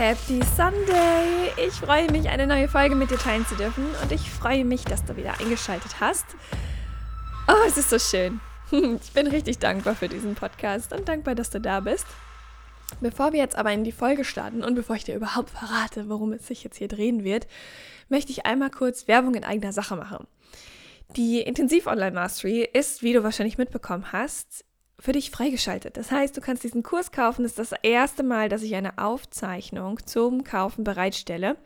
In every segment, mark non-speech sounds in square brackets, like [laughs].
Happy Sunday! Ich freue mich, eine neue Folge mit dir teilen zu dürfen und ich freue mich, dass du wieder eingeschaltet hast. Oh, es ist so schön. [laughs] Ich bin richtig dankbar für diesen Podcast und dankbar, dass du da bist. Bevor wir jetzt aber in die Folge starten und bevor ich dir überhaupt verrate, worum es sich jetzt hier drehen wird, möchte ich einmal kurz Werbung in eigener Sache machen. Die Intensiv Online Mastery ist, wie du wahrscheinlich mitbekommen hast, für dich freigeschaltet. Das heißt, du kannst diesen Kurs kaufen. Das ist das erste Mal, dass ich eine Aufzeichnung zum Kaufen bereitstelle.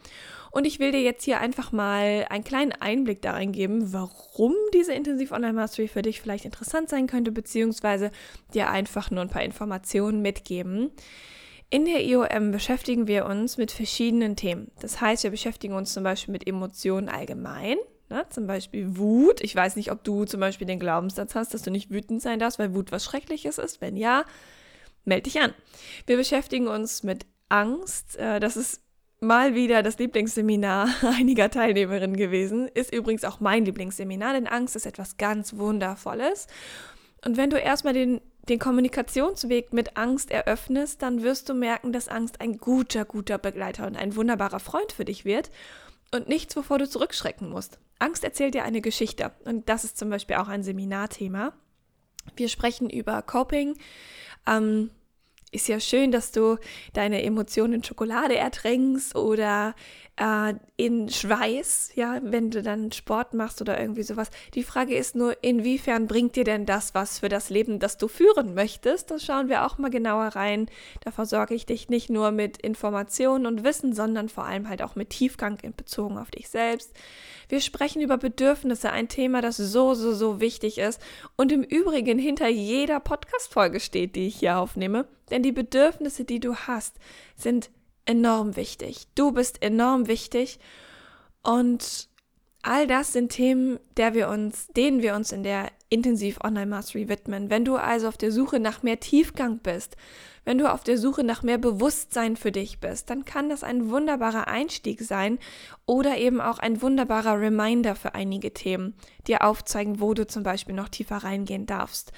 Und ich will dir jetzt hier einfach mal einen kleinen Einblick darin geben, warum diese Intensiv Online Mastery für dich vielleicht interessant sein könnte, beziehungsweise dir einfach nur ein paar Informationen mitgeben. In der IOM beschäftigen wir uns mit verschiedenen Themen. Das heißt, wir beschäftigen uns zum Beispiel mit Emotionen allgemein, Ne? Zum Beispiel Wut. Ich weiß nicht, ob du zum Beispiel den Glaubenssatz hast, dass du nicht wütend sein darfst, weil Wut was Schreckliches ist. Wenn ja, melde dich an. Wir beschäftigen uns mit Angst. Äh, das ist mal wieder das Lieblingsseminar [laughs] einiger Teilnehmerinnen gewesen. Ist übrigens auch mein Lieblingsseminar, denn Angst ist etwas ganz Wundervolles. Und wenn du erstmal den, den Kommunikationsweg mit Angst eröffnest, dann wirst du merken, dass Angst ein guter, guter Begleiter und ein wunderbarer Freund für dich wird und nichts, wovor du zurückschrecken musst. Angst erzählt dir eine Geschichte und das ist zum Beispiel auch ein Seminarthema. Wir sprechen über Coping. Ähm, ist ja schön, dass du deine Emotionen in Schokolade ertränkst oder äh, in Schweiß, ja, wenn du dann Sport machst oder irgendwie sowas. Die Frage ist nur, inwiefern bringt dir denn das was für das Leben, das du führen möchtest? Das schauen wir auch mal genauer rein. Da versorge ich dich nicht nur mit Informationen und Wissen, sondern vor allem halt auch mit Tiefgang in bezogen auf dich selbst. Wir sprechen über Bedürfnisse, ein Thema, das so, so, so wichtig ist und im Übrigen hinter jeder Podcast-Folge steht, die ich hier aufnehme. Denn die Bedürfnisse, die du hast, sind enorm wichtig. Du bist enorm wichtig und all das sind Themen, der wir uns, denen wir uns in der Intensiv Online Mastery widmen. Wenn du also auf der Suche nach mehr Tiefgang bist, wenn du auf der Suche nach mehr Bewusstsein für dich bist, dann kann das ein wunderbarer Einstieg sein oder eben auch ein wunderbarer Reminder für einige Themen, dir aufzeigen, wo du zum Beispiel noch tiefer reingehen darfst.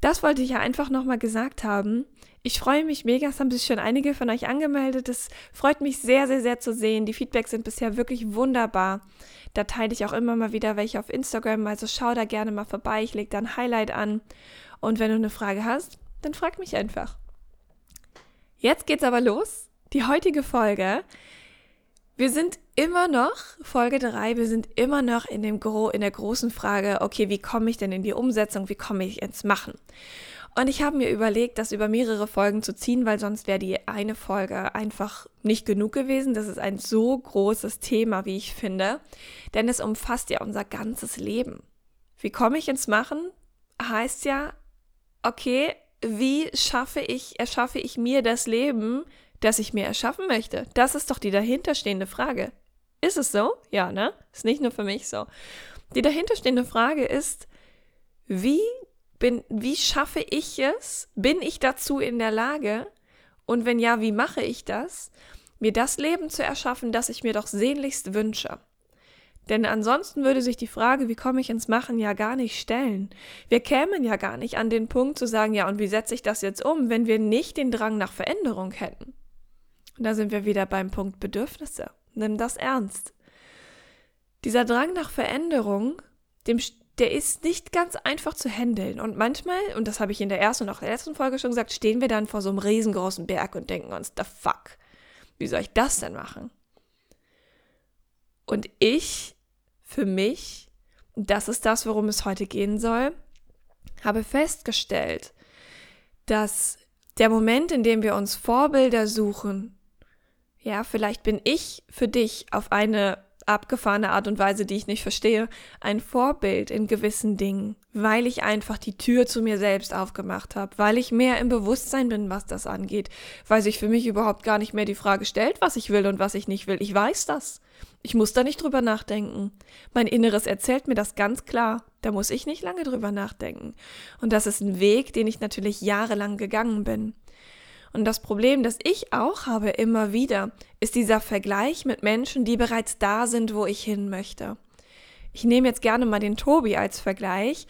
Das wollte ich ja einfach nochmal gesagt haben. Ich freue mich mega, es haben sich schon einige von euch angemeldet. Es freut mich sehr, sehr, sehr zu sehen. Die Feedbacks sind bisher wirklich wunderbar. Da teile ich auch immer mal wieder welche auf Instagram, also schau da gerne mal vorbei. Ich lege da ein Highlight an. Und wenn du eine Frage hast, dann frag mich einfach. Jetzt geht's aber los. Die heutige Folge. Wir sind immer noch, Folge 3, wir sind immer noch in, dem Gro in der großen Frage, okay, wie komme ich denn in die Umsetzung, wie komme ich ins Machen? Und ich habe mir überlegt, das über mehrere Folgen zu ziehen, weil sonst wäre die eine Folge einfach nicht genug gewesen. Das ist ein so großes Thema, wie ich finde, denn es umfasst ja unser ganzes Leben. Wie komme ich ins Machen? Heißt ja, okay, wie schaffe ich, erschaffe ich mir das Leben, das ich mir erschaffen möchte? Das ist doch die dahinterstehende Frage. Ist es so? Ja, ne? Ist nicht nur für mich so. Die dahinterstehende Frage ist, wie bin, wie schaffe ich es? Bin ich dazu in der Lage? Und wenn ja, wie mache ich das? Mir das Leben zu erschaffen, das ich mir doch sehnlichst wünsche. Denn ansonsten würde sich die Frage, wie komme ich ins Machen, ja gar nicht stellen. Wir kämen ja gar nicht an den Punkt zu sagen, ja, und wie setze ich das jetzt um, wenn wir nicht den Drang nach Veränderung hätten. Und da sind wir wieder beim Punkt Bedürfnisse. Nimm das ernst. Dieser Drang nach Veränderung, dem, der ist nicht ganz einfach zu handeln. Und manchmal, und das habe ich in der ersten und auch der letzten Folge schon gesagt, stehen wir dann vor so einem riesengroßen Berg und denken uns, the fuck, wie soll ich das denn machen? Und ich, für mich, das ist das, worum es heute gehen soll, habe festgestellt, dass der Moment, in dem wir uns Vorbilder suchen, ja, vielleicht bin ich für dich auf eine abgefahrene Art und Weise, die ich nicht verstehe, ein Vorbild in gewissen Dingen, weil ich einfach die Tür zu mir selbst aufgemacht habe, weil ich mehr im Bewusstsein bin, was das angeht, weil sich für mich überhaupt gar nicht mehr die Frage stellt, was ich will und was ich nicht will. Ich weiß das. Ich muss da nicht drüber nachdenken. Mein Inneres erzählt mir das ganz klar. Da muss ich nicht lange drüber nachdenken. Und das ist ein Weg, den ich natürlich jahrelang gegangen bin. Und das Problem, das ich auch habe immer wieder, ist dieser Vergleich mit Menschen, die bereits da sind, wo ich hin möchte. Ich nehme jetzt gerne mal den Tobi als Vergleich,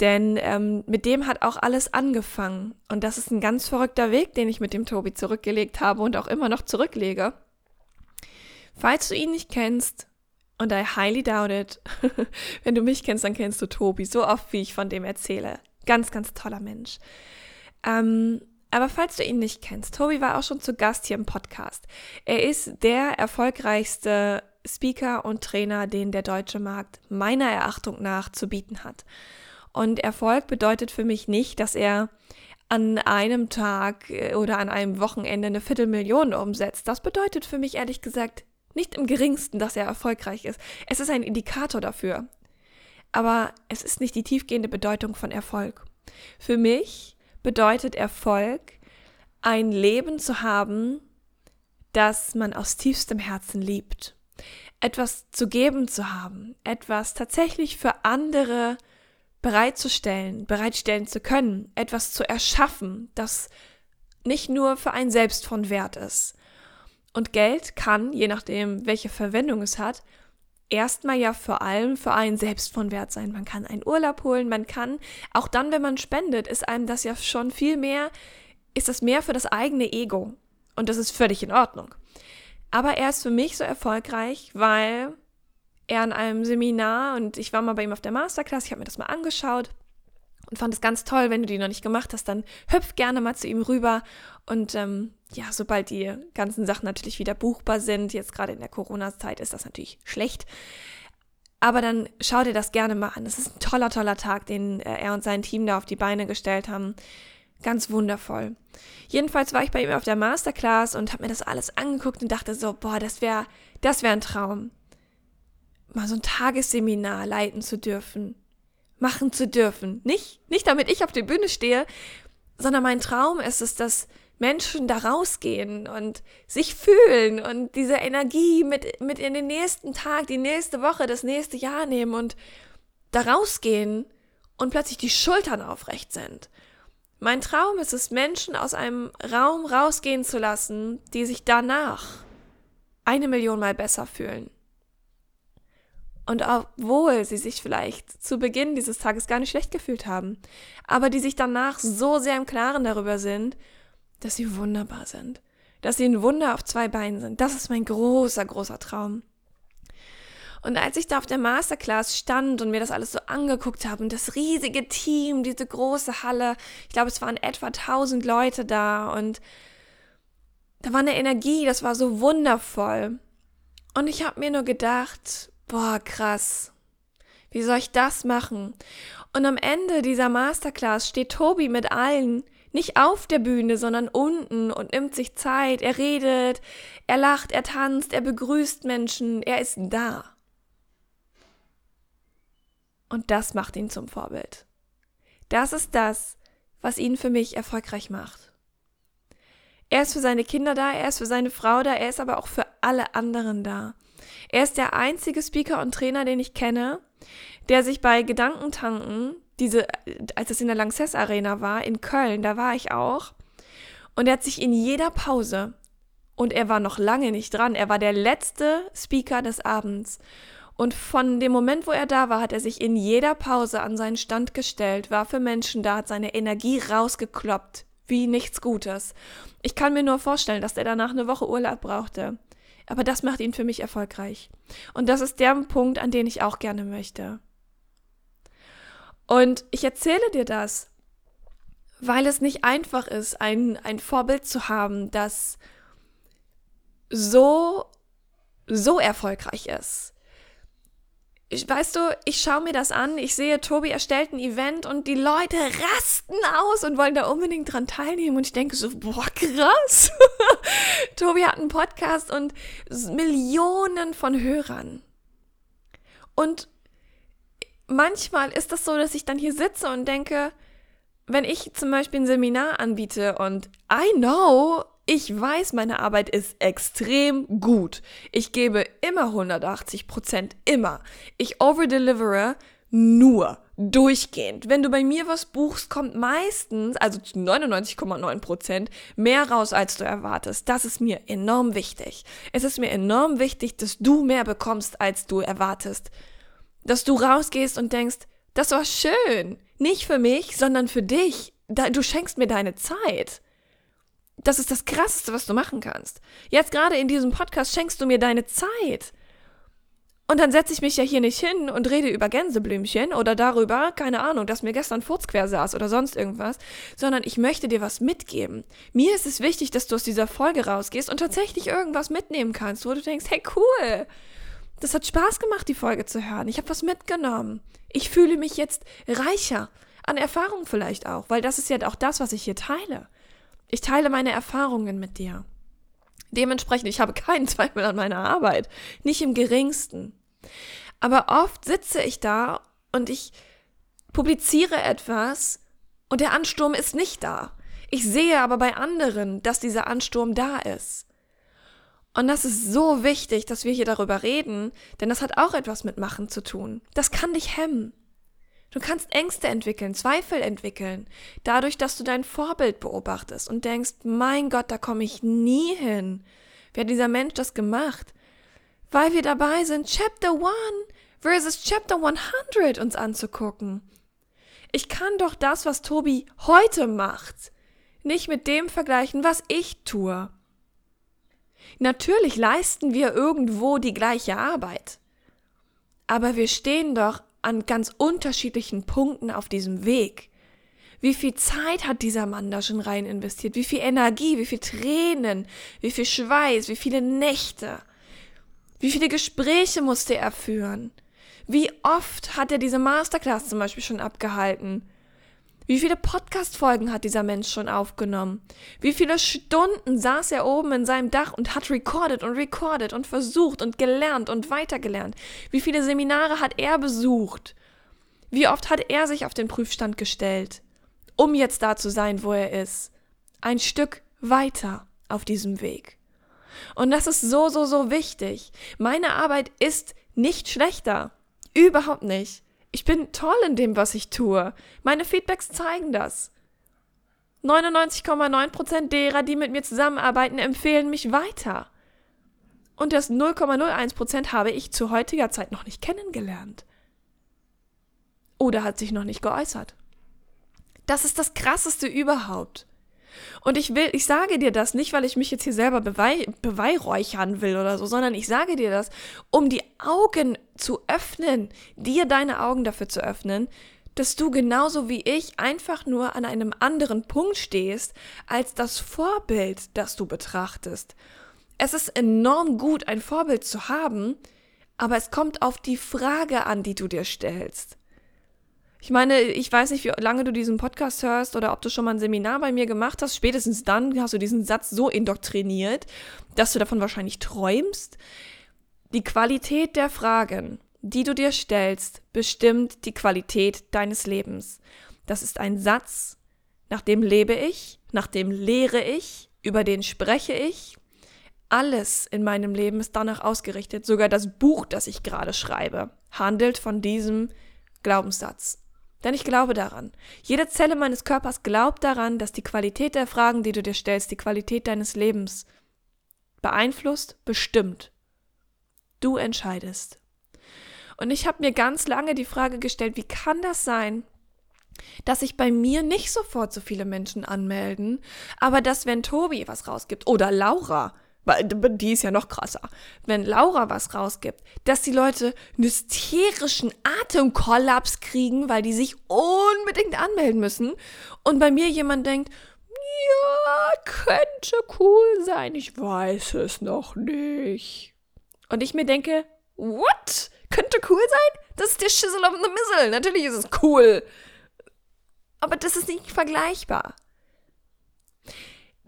denn ähm, mit dem hat auch alles angefangen. Und das ist ein ganz verrückter Weg, den ich mit dem Tobi zurückgelegt habe und auch immer noch zurücklege. Falls du ihn nicht kennst, und I highly doubt it, [laughs] wenn du mich kennst, dann kennst du Tobi, so oft wie ich von dem erzähle. Ganz, ganz toller Mensch. Ähm, aber falls du ihn nicht kennst, Tobi war auch schon zu Gast hier im Podcast. Er ist der erfolgreichste Speaker und Trainer, den der deutsche Markt meiner Erachtung nach zu bieten hat. Und Erfolg bedeutet für mich nicht, dass er an einem Tag äh, oder an einem Wochenende eine Viertelmillion umsetzt. Das bedeutet für mich ehrlich gesagt nicht im geringsten, dass er erfolgreich ist. Es ist ein Indikator dafür. Aber es ist nicht die tiefgehende Bedeutung von Erfolg. Für mich bedeutet Erfolg, ein Leben zu haben, das man aus tiefstem Herzen liebt. Etwas zu geben zu haben, etwas tatsächlich für andere bereitzustellen, bereitstellen zu können, etwas zu erschaffen, das nicht nur für einen selbst von Wert ist. Und Geld kann, je nachdem, welche Verwendung es hat, erstmal ja vor allem für einen selbst von Wert sein. Man kann einen Urlaub holen, man kann, auch dann, wenn man spendet, ist einem das ja schon viel mehr, ist das mehr für das eigene Ego. Und das ist völlig in Ordnung. Aber er ist für mich so erfolgreich, weil er an einem Seminar und ich war mal bei ihm auf der Masterclass, ich habe mir das mal angeschaut und fand es ganz toll. Wenn du die noch nicht gemacht hast, dann hüpf gerne mal zu ihm rüber und ähm, ja, sobald die ganzen Sachen natürlich wieder buchbar sind, jetzt gerade in der Corona-Zeit ist das natürlich schlecht. Aber dann schau dir das gerne mal an. Es ist ein toller, toller Tag, den äh, er und sein Team da auf die Beine gestellt haben. Ganz wundervoll. Jedenfalls war ich bei ihm auf der Masterclass und habe mir das alles angeguckt und dachte so, boah, das wäre das wär ein Traum. Mal so ein Tagesseminar leiten zu dürfen. Machen zu dürfen. Nicht, nicht damit ich auf der Bühne stehe, sondern mein Traum ist es, dass Menschen da rausgehen und sich fühlen und diese Energie mit, mit in den nächsten Tag, die nächste Woche, das nächste Jahr nehmen und da rausgehen und plötzlich die Schultern aufrecht sind. Mein Traum ist es, Menschen aus einem Raum rausgehen zu lassen, die sich danach eine Million Mal besser fühlen. Und obwohl sie sich vielleicht zu Beginn dieses Tages gar nicht schlecht gefühlt haben, aber die sich danach so sehr im Klaren darüber sind, dass sie wunderbar sind, dass sie ein Wunder auf zwei Beinen sind. Das ist mein großer, großer Traum. Und als ich da auf der Masterclass stand und mir das alles so angeguckt habe und das riesige Team, diese große Halle, ich glaube, es waren etwa 1000 Leute da und da war eine Energie, das war so wundervoll. Und ich habe mir nur gedacht, boah, krass. Wie soll ich das machen? Und am Ende dieser Masterclass steht Tobi mit allen nicht auf der Bühne, sondern unten und nimmt sich Zeit. Er redet, er lacht, er tanzt, er begrüßt Menschen, er ist da. Und das macht ihn zum Vorbild. Das ist das, was ihn für mich erfolgreich macht. Er ist für seine Kinder da, er ist für seine Frau da, er ist aber auch für alle anderen da. Er ist der einzige Speaker und Trainer, den ich kenne, der sich bei Gedankentanken diese, als es in der Lanxess Arena war, in Köln, da war ich auch. Und er hat sich in jeder Pause, und er war noch lange nicht dran, er war der letzte Speaker des Abends. Und von dem Moment, wo er da war, hat er sich in jeder Pause an seinen Stand gestellt, war für Menschen da, hat seine Energie rausgekloppt, wie nichts Gutes. Ich kann mir nur vorstellen, dass er danach eine Woche Urlaub brauchte. Aber das macht ihn für mich erfolgreich. Und das ist der Punkt, an den ich auch gerne möchte. Und ich erzähle dir das, weil es nicht einfach ist, ein, ein Vorbild zu haben, das so, so erfolgreich ist. weißt du, ich schaue mir das an, ich sehe, Tobi erstellt ein Event und die Leute rasten aus und wollen da unbedingt dran teilnehmen. Und ich denke so, boah, krass. [laughs] Tobi hat einen Podcast und Millionen von Hörern. Und manchmal ist das so, dass ich dann hier sitze und denke, wenn ich zum Beispiel ein Seminar anbiete und I know, ich weiß, meine Arbeit ist extrem gut. Ich gebe immer 180 Prozent, immer. Ich overdelivere nur durchgehend. Wenn du bei mir was buchst, kommt meistens, also zu 99,9 Prozent, mehr raus, als du erwartest. Das ist mir enorm wichtig. Es ist mir enorm wichtig, dass du mehr bekommst, als du erwartest. Dass du rausgehst und denkst, das war schön. Nicht für mich, sondern für dich. Du schenkst mir deine Zeit das ist das Krasseste, was du machen kannst. Jetzt gerade in diesem Podcast schenkst du mir deine Zeit. Und dann setze ich mich ja hier nicht hin und rede über Gänseblümchen oder darüber, keine Ahnung, dass mir gestern Furz saß oder sonst irgendwas, sondern ich möchte dir was mitgeben. Mir ist es wichtig, dass du aus dieser Folge rausgehst und tatsächlich irgendwas mitnehmen kannst, wo du denkst, hey cool, das hat Spaß gemacht, die Folge zu hören. Ich habe was mitgenommen. Ich fühle mich jetzt reicher an Erfahrung vielleicht auch, weil das ist ja auch das, was ich hier teile. Ich teile meine Erfahrungen mit dir. Dementsprechend, ich habe keinen [laughs] Zweifel an meiner Arbeit, nicht im geringsten. Aber oft sitze ich da und ich publiziere etwas und der Ansturm ist nicht da. Ich sehe aber bei anderen, dass dieser Ansturm da ist. Und das ist so wichtig, dass wir hier darüber reden, denn das hat auch etwas mit Machen zu tun. Das kann dich hemmen. Du kannst Ängste entwickeln, Zweifel entwickeln, dadurch, dass du dein Vorbild beobachtest und denkst, mein Gott, da komme ich nie hin. Wie hat dieser Mensch das gemacht? Weil wir dabei sind, Chapter 1 versus Chapter 100 uns anzugucken. Ich kann doch das, was Tobi heute macht, nicht mit dem vergleichen, was ich tue. Natürlich leisten wir irgendwo die gleiche Arbeit. Aber wir stehen doch an ganz unterschiedlichen Punkten auf diesem Weg. Wie viel Zeit hat dieser Mann da schon rein investiert? Wie viel Energie, wie viel Tränen, wie viel Schweiß, wie viele Nächte? Wie viele Gespräche musste er führen? Wie oft hat er diese Masterclass zum Beispiel schon abgehalten? Wie viele Podcast-Folgen hat dieser Mensch schon aufgenommen? Wie viele Stunden saß er oben in seinem Dach und hat recorded und recorded und versucht und gelernt und weitergelernt? Wie viele Seminare hat er besucht? Wie oft hat er sich auf den Prüfstand gestellt, um jetzt da zu sein, wo er ist? Ein Stück weiter auf diesem Weg. Und das ist so, so, so wichtig. Meine Arbeit ist nicht schlechter. Überhaupt nicht. Ich bin toll in dem, was ich tue. Meine Feedbacks zeigen das. 99,9% derer, die mit mir zusammenarbeiten, empfehlen mich weiter. Und das 0,01% habe ich zu heutiger Zeit noch nicht kennengelernt. Oder hat sich noch nicht geäußert. Das ist das Krasseste überhaupt. Und ich will, ich sage dir das nicht, weil ich mich jetzt hier selber bewei beweihräuchern will oder so, sondern ich sage dir das, um die Augen zu öffnen, dir deine Augen dafür zu öffnen, dass du genauso wie ich einfach nur an einem anderen Punkt stehst als das Vorbild, das du betrachtest. Es ist enorm gut, ein Vorbild zu haben, aber es kommt auf die Frage an, die du dir stellst. Ich meine, ich weiß nicht, wie lange du diesen Podcast hörst oder ob du schon mal ein Seminar bei mir gemacht hast. Spätestens dann hast du diesen Satz so indoktriniert, dass du davon wahrscheinlich träumst. Die Qualität der Fragen, die du dir stellst, bestimmt die Qualität deines Lebens. Das ist ein Satz, nach dem lebe ich, nach dem lehre ich, über den spreche ich. Alles in meinem Leben ist danach ausgerichtet. Sogar das Buch, das ich gerade schreibe, handelt von diesem Glaubenssatz. Denn ich glaube daran. Jede Zelle meines Körpers glaubt daran, dass die Qualität der Fragen, die du dir stellst, die Qualität deines Lebens beeinflusst, bestimmt. Du entscheidest. Und ich habe mir ganz lange die Frage gestellt, wie kann das sein, dass sich bei mir nicht sofort so viele Menschen anmelden, aber dass wenn Tobi was rausgibt oder Laura, die ist ja noch krasser, wenn Laura was rausgibt, dass die Leute einen hysterischen Atemkollaps kriegen, weil die sich unbedingt anmelden müssen und bei mir jemand denkt, ja, könnte cool sein, ich weiß es noch nicht. Und ich mir denke, what? Könnte cool sein? Das ist der Schissel of the Missile. Natürlich ist es cool. Aber das ist nicht vergleichbar.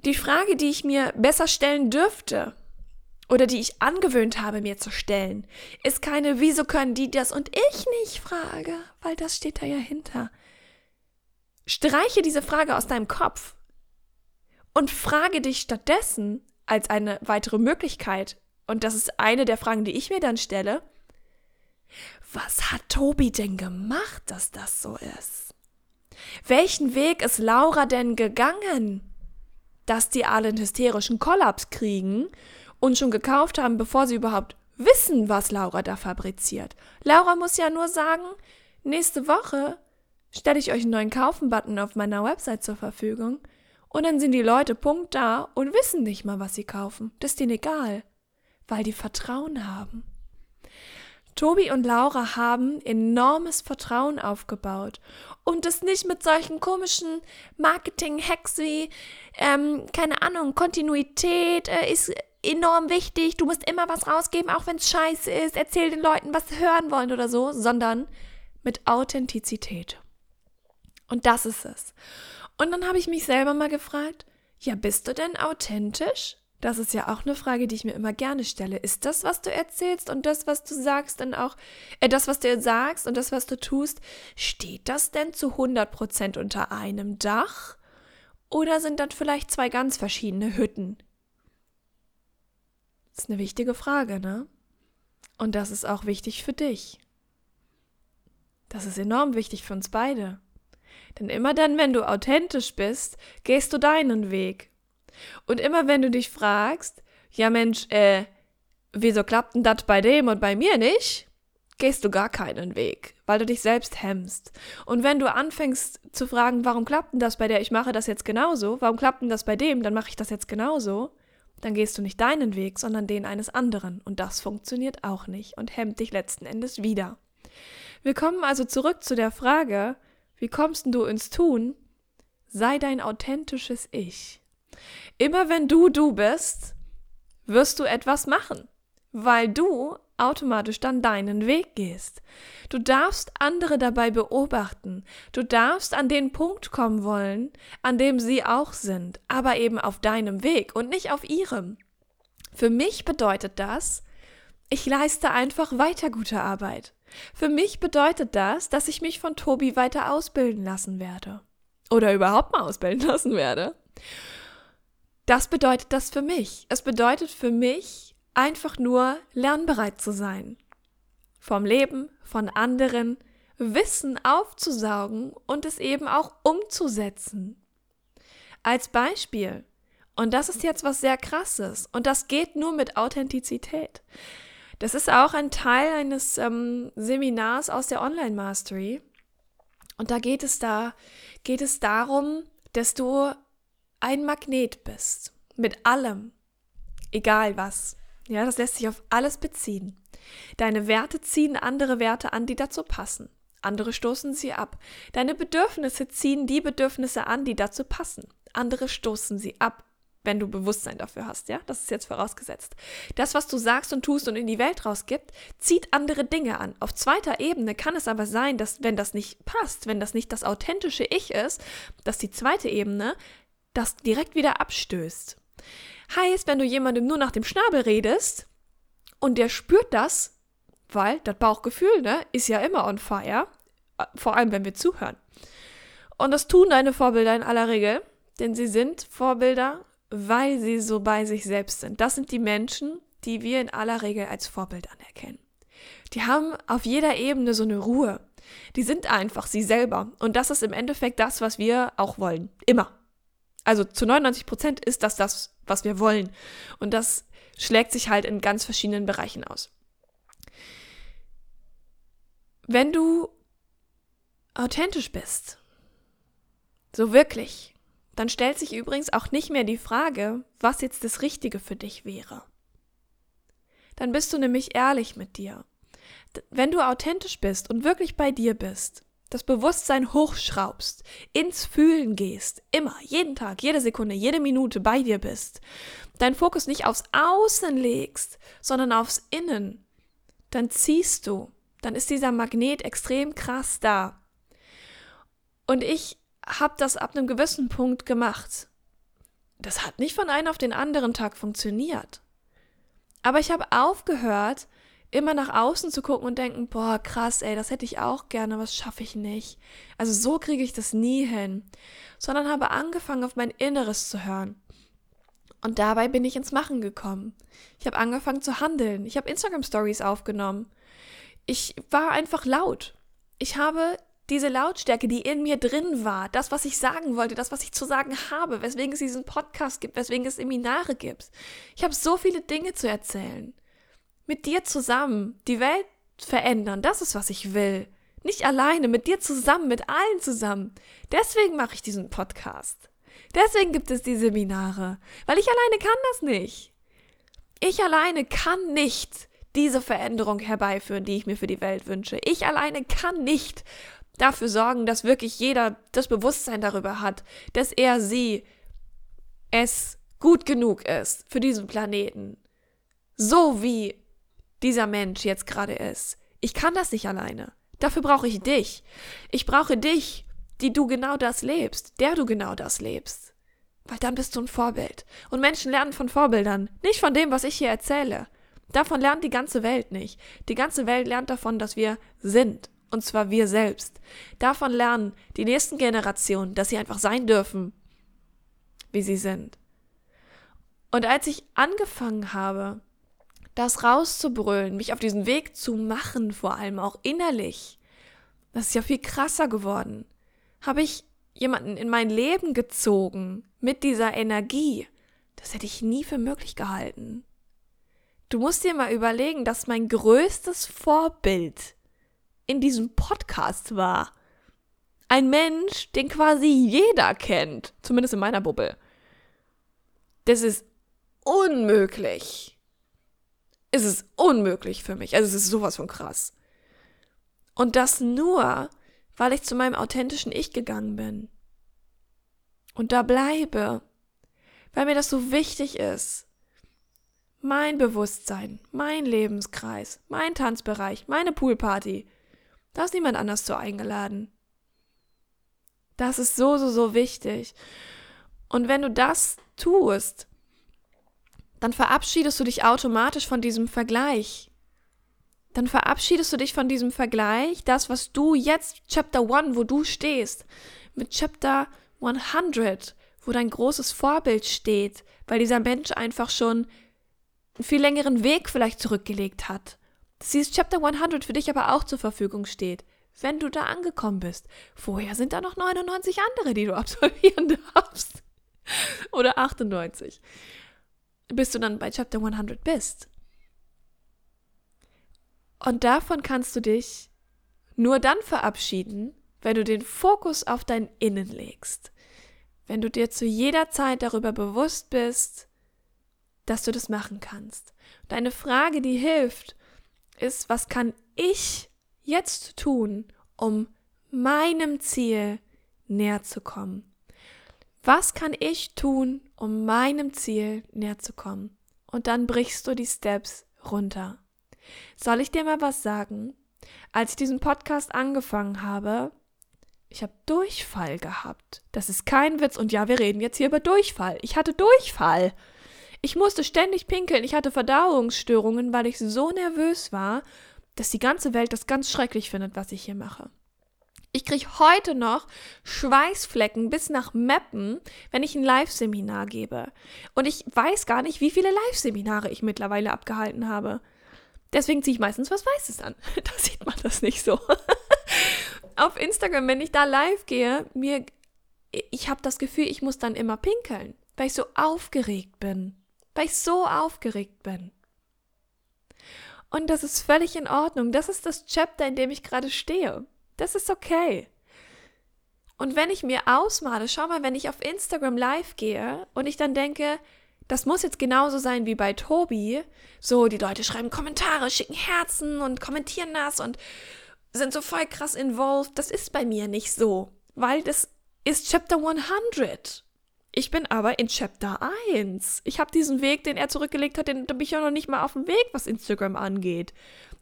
Die Frage, die ich mir besser stellen dürfte, oder die ich angewöhnt habe, mir zu stellen, ist keine, wieso können die das und ich nicht Frage, weil das steht da ja hinter. Streiche diese Frage aus deinem Kopf und frage dich stattdessen als eine weitere Möglichkeit, und das ist eine der Fragen, die ich mir dann stelle, was hat Tobi denn gemacht, dass das so ist? Welchen Weg ist Laura denn gegangen, dass die alle einen hysterischen Kollaps kriegen und schon gekauft haben, bevor sie überhaupt wissen, was Laura da fabriziert? Laura muss ja nur sagen, nächste Woche stelle ich euch einen neuen Kaufen-Button auf meiner Website zur Verfügung und dann sind die Leute Punkt da und wissen nicht mal, was sie kaufen. Das ist denen egal, weil die Vertrauen haben. Tobi und Laura haben enormes Vertrauen aufgebaut. Und das nicht mit solchen komischen Marketing-Hacks wie, ähm, keine Ahnung, Kontinuität äh, ist enorm wichtig, du musst immer was rausgeben, auch wenn es scheiße ist, erzähl den Leuten, was sie hören wollen oder so, sondern mit Authentizität. Und das ist es. Und dann habe ich mich selber mal gefragt, ja, bist du denn authentisch? Das ist ja auch eine Frage, die ich mir immer gerne stelle. Ist das, was du erzählst und das, was du sagst, dann auch, äh, das, was du sagst und das, was du tust, steht das denn zu 100% unter einem Dach? Oder sind dann vielleicht zwei ganz verschiedene Hütten? Das ist eine wichtige Frage, ne? Und das ist auch wichtig für dich. Das ist enorm wichtig für uns beide. Denn immer dann, wenn du authentisch bist, gehst du deinen Weg. Und immer wenn du dich fragst, ja Mensch, äh, wieso klappt denn das bei dem und bei mir nicht? Gehst du gar keinen Weg, weil du dich selbst hemmst. Und wenn du anfängst zu fragen, warum klappt denn das bei der, ich mache das jetzt genauso, warum klappt denn das bei dem, dann mache ich das jetzt genauso, dann gehst du nicht deinen Weg, sondern den eines anderen. Und das funktioniert auch nicht und hemmt dich letzten Endes wieder. Wir kommen also zurück zu der Frage, wie kommst du ins Tun? Sei dein authentisches Ich. Immer wenn du du bist, wirst du etwas machen, weil du automatisch dann deinen Weg gehst. Du darfst andere dabei beobachten. Du darfst an den Punkt kommen wollen, an dem sie auch sind, aber eben auf deinem Weg und nicht auf ihrem. Für mich bedeutet das, ich leiste einfach weiter gute Arbeit. Für mich bedeutet das, dass ich mich von Tobi weiter ausbilden lassen werde. Oder überhaupt mal ausbilden [laughs] lassen werde. Das bedeutet das für mich. Es bedeutet für mich einfach nur lernbereit zu sein. Vom Leben, von anderen, Wissen aufzusaugen und es eben auch umzusetzen. Als Beispiel, und das ist jetzt was sehr krasses, und das geht nur mit Authentizität. Das ist auch ein Teil eines ähm, Seminars aus der Online Mastery. Und da geht es da, geht es darum, dass du ein Magnet bist. Mit allem. Egal was. Ja, das lässt sich auf alles beziehen. Deine Werte ziehen andere Werte an, die dazu passen. Andere stoßen sie ab. Deine Bedürfnisse ziehen die Bedürfnisse an, die dazu passen. Andere stoßen sie ab, wenn du Bewusstsein dafür hast, ja? Das ist jetzt vorausgesetzt. Das, was du sagst und tust und in die Welt rausgibt, zieht andere Dinge an. Auf zweiter Ebene kann es aber sein, dass wenn das nicht passt, wenn das nicht das authentische Ich ist, dass die zweite Ebene das direkt wieder abstößt. Heißt, wenn du jemandem nur nach dem Schnabel redest und der spürt das, weil das Bauchgefühl, ne, ist ja immer on fire, vor allem wenn wir zuhören. Und das tun deine Vorbilder in aller Regel, denn sie sind Vorbilder, weil sie so bei sich selbst sind. Das sind die Menschen, die wir in aller Regel als Vorbild anerkennen. Die haben auf jeder Ebene so eine Ruhe. Die sind einfach sie selber. Und das ist im Endeffekt das, was wir auch wollen. Immer. Also zu 99 Prozent ist das das, was wir wollen. Und das schlägt sich halt in ganz verschiedenen Bereichen aus. Wenn du authentisch bist, so wirklich, dann stellt sich übrigens auch nicht mehr die Frage, was jetzt das Richtige für dich wäre. Dann bist du nämlich ehrlich mit dir. Wenn du authentisch bist und wirklich bei dir bist, das Bewusstsein hochschraubst, ins Fühlen gehst, immer, jeden Tag, jede Sekunde, jede Minute bei dir bist, deinen Fokus nicht aufs Außen legst, sondern aufs Innen, dann ziehst du. Dann ist dieser Magnet extrem krass da. Und ich habe das ab einem gewissen Punkt gemacht. Das hat nicht von einem auf den anderen Tag funktioniert. Aber ich habe aufgehört, immer nach außen zu gucken und denken, boah, krass, ey, das hätte ich auch gerne, was schaffe ich nicht. Also so kriege ich das nie hin. Sondern habe angefangen, auf mein Inneres zu hören. Und dabei bin ich ins Machen gekommen. Ich habe angefangen zu handeln. Ich habe Instagram Stories aufgenommen. Ich war einfach laut. Ich habe diese Lautstärke, die in mir drin war, das, was ich sagen wollte, das, was ich zu sagen habe, weswegen es diesen Podcast gibt, weswegen es Seminare gibt. Ich habe so viele Dinge zu erzählen. Mit dir zusammen die Welt verändern, das ist, was ich will. Nicht alleine, mit dir zusammen, mit allen zusammen. Deswegen mache ich diesen Podcast. Deswegen gibt es die Seminare, weil ich alleine kann das nicht. Ich alleine kann nicht diese Veränderung herbeiführen, die ich mir für die Welt wünsche. Ich alleine kann nicht dafür sorgen, dass wirklich jeder das Bewusstsein darüber hat, dass er sie es gut genug ist für diesen Planeten. So wie dieser Mensch jetzt gerade ist. Ich kann das nicht alleine. Dafür brauche ich dich. Ich brauche dich, die du genau das lebst, der du genau das lebst. Weil dann bist du ein Vorbild. Und Menschen lernen von Vorbildern, nicht von dem, was ich hier erzähle. Davon lernt die ganze Welt nicht. Die ganze Welt lernt davon, dass wir sind und zwar wir selbst. Davon lernen die nächsten Generationen, dass sie einfach sein dürfen, wie sie sind. Und als ich angefangen habe, das rauszubrüllen, mich auf diesen Weg zu machen, vor allem auch innerlich, das ist ja viel krasser geworden, habe ich jemanden in mein Leben gezogen mit dieser Energie. Das hätte ich nie für möglich gehalten. Du musst dir mal überlegen, dass mein größtes Vorbild in diesem Podcast war. Ein Mensch, den quasi jeder kennt, zumindest in meiner Bubble. Das ist unmöglich. Es ist unmöglich für mich. Also es ist sowas von krass. Und das nur, weil ich zu meinem authentischen Ich gegangen bin. Und da bleibe. Weil mir das so wichtig ist. Mein Bewusstsein, mein Lebenskreis, mein Tanzbereich, meine Poolparty, da ist niemand anders zu eingeladen. Das ist so, so, so wichtig. Und wenn du das tust, dann verabschiedest du dich automatisch von diesem Vergleich. Dann verabschiedest du dich von diesem Vergleich, das, was du jetzt, Chapter 1, wo du stehst, mit Chapter 100, wo dein großes Vorbild steht, weil dieser Mensch einfach schon einen viel längeren Weg vielleicht zurückgelegt hat dass dieses Chapter 100 für dich aber auch zur Verfügung steht, wenn du da angekommen bist. Vorher sind da noch 99 andere, die du [laughs] absolvieren darfst. Oder 98. Bis du dann bei Chapter 100 bist. Und davon kannst du dich nur dann verabschieden, wenn du den Fokus auf dein Innen legst. Wenn du dir zu jeder Zeit darüber bewusst bist, dass du das machen kannst. Und eine Frage, die hilft, ist, was kann ich jetzt tun, um meinem Ziel näher zu kommen? Was kann ich tun, um meinem Ziel näher zu kommen? Und dann brichst du die Steps runter. Soll ich dir mal was sagen? Als ich diesen Podcast angefangen habe, ich habe Durchfall gehabt. Das ist kein Witz. Und ja, wir reden jetzt hier über Durchfall. Ich hatte Durchfall. Ich musste ständig pinkeln, ich hatte Verdauungsstörungen, weil ich so nervös war, dass die ganze Welt das ganz schrecklich findet, was ich hier mache. Ich kriege heute noch Schweißflecken bis nach Meppen, wenn ich ein Live-Seminar gebe. Und ich weiß gar nicht, wie viele Live-Seminare ich mittlerweile abgehalten habe. Deswegen ziehe ich meistens was Weißes an. [laughs] Da sieht man das nicht so. [laughs] Auf Instagram, wenn ich da live gehe, mir, ich habe das Gefühl, ich muss dann immer pinkeln, weil ich so aufgeregt bin weil ich so aufgeregt bin. Und das ist völlig in Ordnung. Das ist das Chapter, in dem ich gerade stehe. Das ist okay. Und wenn ich mir ausmale, schau mal, wenn ich auf Instagram live gehe und ich dann denke, das muss jetzt genauso sein wie bei Tobi. So, die Leute schreiben Kommentare, schicken Herzen und kommentieren das und sind so voll krass involved. Das ist bei mir nicht so, weil das ist Chapter 100. Ich bin aber in Chapter 1. Ich habe diesen Weg, den er zurückgelegt hat, den bin ich ja noch nicht mal auf dem Weg, was Instagram angeht.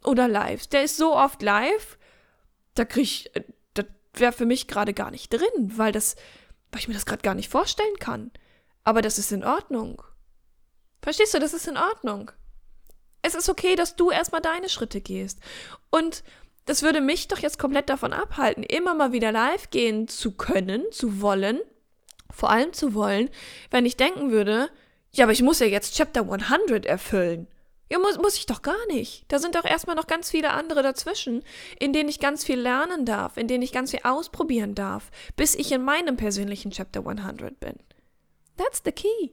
Oder Lives. Der ist so oft live, da kriege ich, äh, das wäre für mich gerade gar nicht drin, weil das, weil ich mir das gerade gar nicht vorstellen kann. Aber das ist in Ordnung. Verstehst du, das ist in Ordnung. Es ist okay, dass du erstmal deine Schritte gehst. Und das würde mich doch jetzt komplett davon abhalten, immer mal wieder live gehen zu können, zu wollen, vor allem zu wollen, wenn ich denken würde, ja, aber ich muss ja jetzt Chapter 100 erfüllen. Ja, muss, muss ich doch gar nicht. Da sind doch erstmal noch ganz viele andere dazwischen, in denen ich ganz viel lernen darf, in denen ich ganz viel ausprobieren darf, bis ich in meinem persönlichen Chapter 100 bin. That's the key.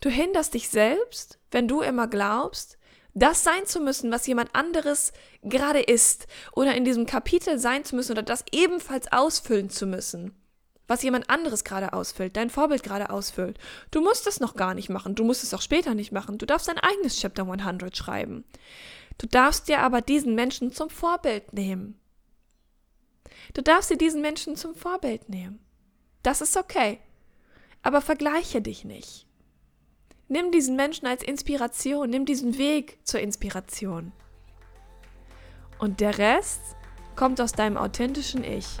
Du hinderst dich selbst, wenn du immer glaubst, das sein zu müssen, was jemand anderes gerade ist, oder in diesem Kapitel sein zu müssen, oder das ebenfalls ausfüllen zu müssen, was jemand anderes gerade ausfüllt, dein Vorbild gerade ausfüllt. Du musst es noch gar nicht machen, du musst es auch später nicht machen, du darfst dein eigenes Chapter 100 schreiben. Du darfst dir aber diesen Menschen zum Vorbild nehmen. Du darfst dir diesen Menschen zum Vorbild nehmen. Das ist okay. Aber vergleiche dich nicht. Nimm diesen Menschen als Inspiration, nimm diesen Weg zur Inspiration. Und der Rest kommt aus deinem authentischen Ich.